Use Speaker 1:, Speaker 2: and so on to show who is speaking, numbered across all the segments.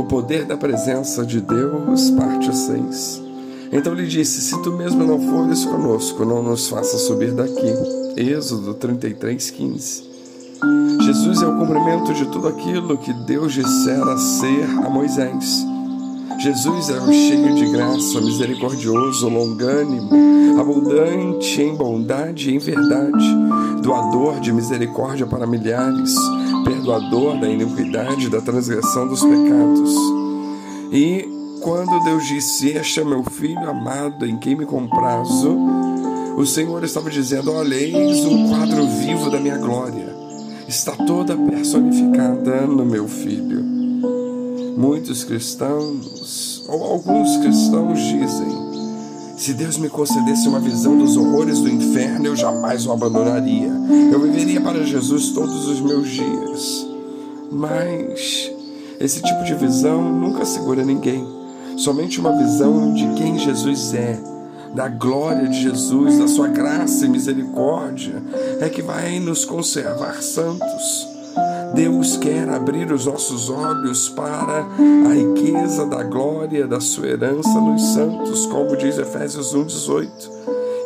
Speaker 1: O poder da presença de Deus, parte 6. Então lhe disse: Se tu mesmo não fores conosco, não nos faça subir daqui. Êxodo 33, 15. Jesus é o cumprimento de tudo aquilo que Deus dissera ser a Moisés. Jesus é o cheio de graça, misericordioso, longânimo, abundante em bondade e em verdade, doador de misericórdia para milhares, perdoador da iniquidade da transgressão dos pecados. E quando Deus disse: Este é meu filho amado em quem me comprazo, o Senhor estava dizendo: Olha, eis um quadro vivo da minha glória, está toda personificada no meu filho. Muitos cristãos, ou alguns cristãos, dizem: se Deus me concedesse uma visão dos horrores do inferno, eu jamais o abandonaria. Eu viveria para Jesus todos os meus dias. Mas esse tipo de visão nunca segura ninguém. Somente uma visão de quem Jesus é, da glória de Jesus, da sua graça e misericórdia, é que vai nos conservar santos. Deus quer abrir os nossos olhos para a riqueza da glória da sua herança nos santos, como diz Efésios 1:18.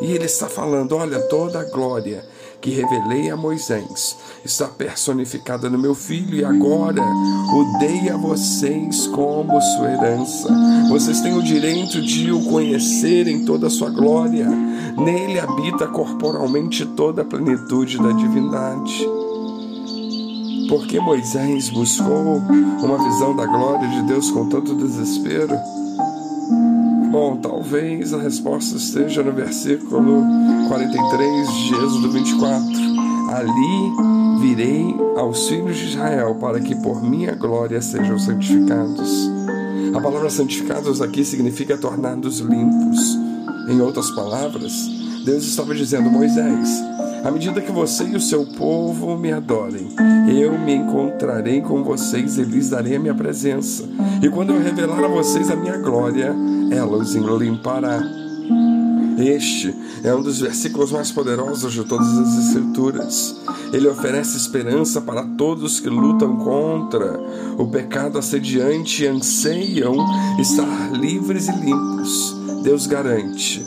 Speaker 1: E ele está falando: olha, toda a glória que revelei a Moisés está personificada no meu filho e agora o dei a vocês como sua herança. Vocês têm o direito de o conhecer em toda a sua glória. Nele habita corporalmente toda a plenitude da divindade. Porque Moisés buscou uma visão da glória de Deus com tanto desespero? Bom, talvez a resposta esteja no versículo 43 de Êxodo 24. Ali virei aos filhos de Israel para que por minha glória sejam santificados. A palavra santificados aqui significa tornados limpos. Em outras palavras, Deus estava dizendo: Moisés, à medida que você e o seu povo me adorem, eu me encontrarei com vocês e lhes darei a minha presença. E quando eu revelar a vocês a minha glória, ela os limpará. Este é um dos versículos mais poderosos de todas as Escrituras. Ele oferece esperança para todos que lutam contra o pecado assediante e anseiam estar livres e limpos. Deus garante: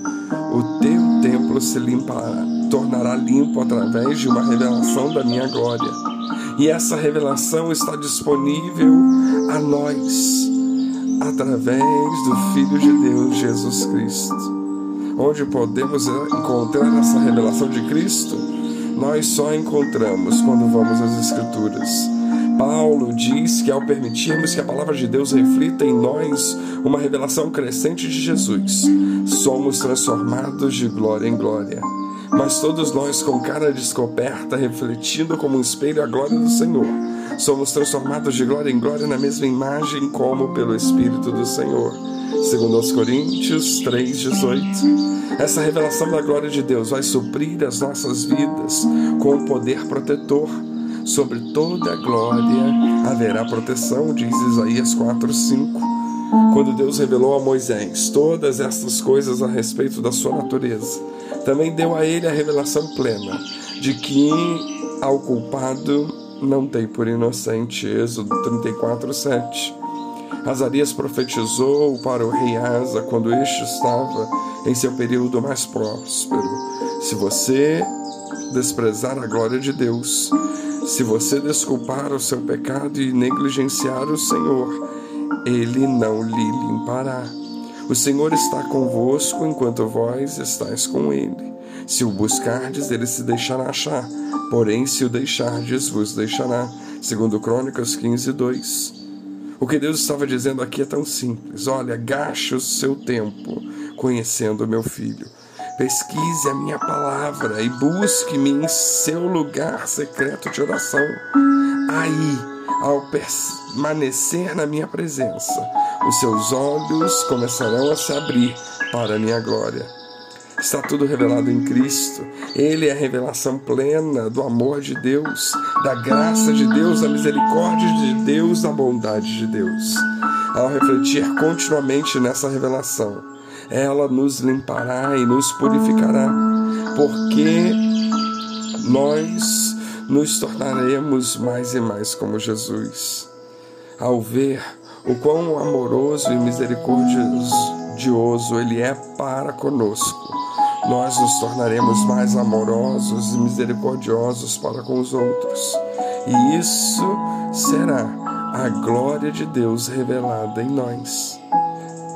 Speaker 1: o teu templo se limpará, tornará limpo através de uma revelação da minha glória. E essa revelação está disponível a nós através do Filho de Deus, Jesus Cristo. Onde podemos encontrar essa revelação de Cristo? Nós só encontramos quando vamos às Escrituras. Paulo diz que ao permitirmos que a palavra de Deus reflita em nós uma revelação crescente de Jesus, somos transformados de glória em glória. Mas todos nós, com cara descoberta, refletindo como um espelho a glória do Senhor, somos transformados de glória em glória na mesma imagem como pelo Espírito do Senhor. Segundo aos Coríntios 3:18. Essa revelação da glória de Deus vai suprir as nossas vidas com o poder protetor. Sobre toda a glória haverá proteção, diz Isaías 4:5. Quando Deus revelou a Moisés todas estas coisas a respeito da sua natureza, também deu a ele a revelação plena de que ao culpado não tem por inocente. Êxodo 34, 7. Azarias profetizou para o rei Asa quando este estava em seu período mais próspero. Se você desprezar a glória de Deus, se você desculpar o seu pecado e negligenciar o Senhor, ele não lhe limpará. O Senhor está convosco enquanto vós estáis com ele. Se o buscardes, ele se deixará achar. Porém, se o deixardes, vos deixará. Segundo Crônicas 15, 2. O que Deus estava dizendo aqui é tão simples. Olha, gaste o seu tempo conhecendo o meu filho. Pesquise a minha palavra e busque-me em seu lugar secreto de oração. Aí, ao permanecer na minha presença, os seus olhos começarão a se abrir para a minha glória. Está tudo revelado em Cristo. Ele é a revelação plena do amor de Deus, da graça de Deus, da misericórdia de Deus, da bondade de Deus. Ao refletir continuamente nessa revelação, ela nos limpará e nos purificará, porque nós nos tornaremos mais e mais como Jesus. Ao ver o quão amoroso e misericordioso Ele é para conosco. Nós nos tornaremos mais amorosos e misericordiosos para com os outros. E isso será a glória de Deus revelada em nós.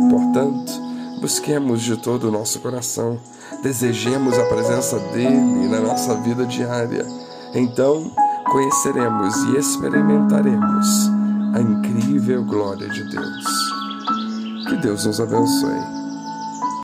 Speaker 1: Portanto, busquemos de todo o nosso coração, desejemos a presença dele na nossa vida diária. Então, conheceremos e experimentaremos a incrível glória de Deus. Que Deus nos abençoe.